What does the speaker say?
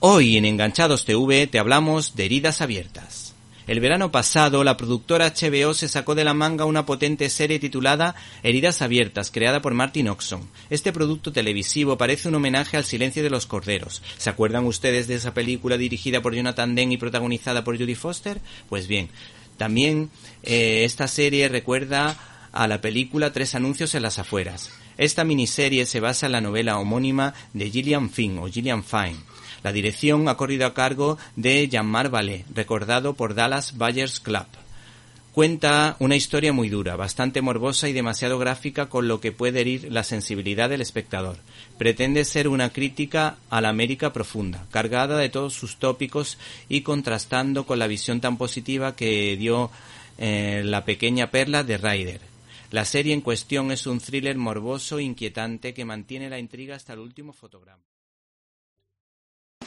Hoy en Enganchados TV te hablamos de heridas abiertas. El verano pasado, la productora HBO se sacó de la manga una potente serie titulada Heridas Abiertas, creada por Martin Oxon. Este producto televisivo parece un homenaje al silencio de los corderos. ¿Se acuerdan ustedes de esa película dirigida por Jonathan Demme y protagonizada por Judy Foster? Pues bien, también eh, esta serie recuerda a la película Tres anuncios en las afueras. Esta miniserie se basa en la novela homónima de Gillian Finn o Gillian Fine. La dirección ha corrido a cargo de Jean-Marc recordado por Dallas Buyers Club. Cuenta una historia muy dura, bastante morbosa y demasiado gráfica con lo que puede herir la sensibilidad del espectador. Pretende ser una crítica a la América profunda, cargada de todos sus tópicos y contrastando con la visión tan positiva que dio eh, la pequeña perla de Ryder. La serie en cuestión es un thriller morboso e inquietante que mantiene la intriga hasta el último fotograma.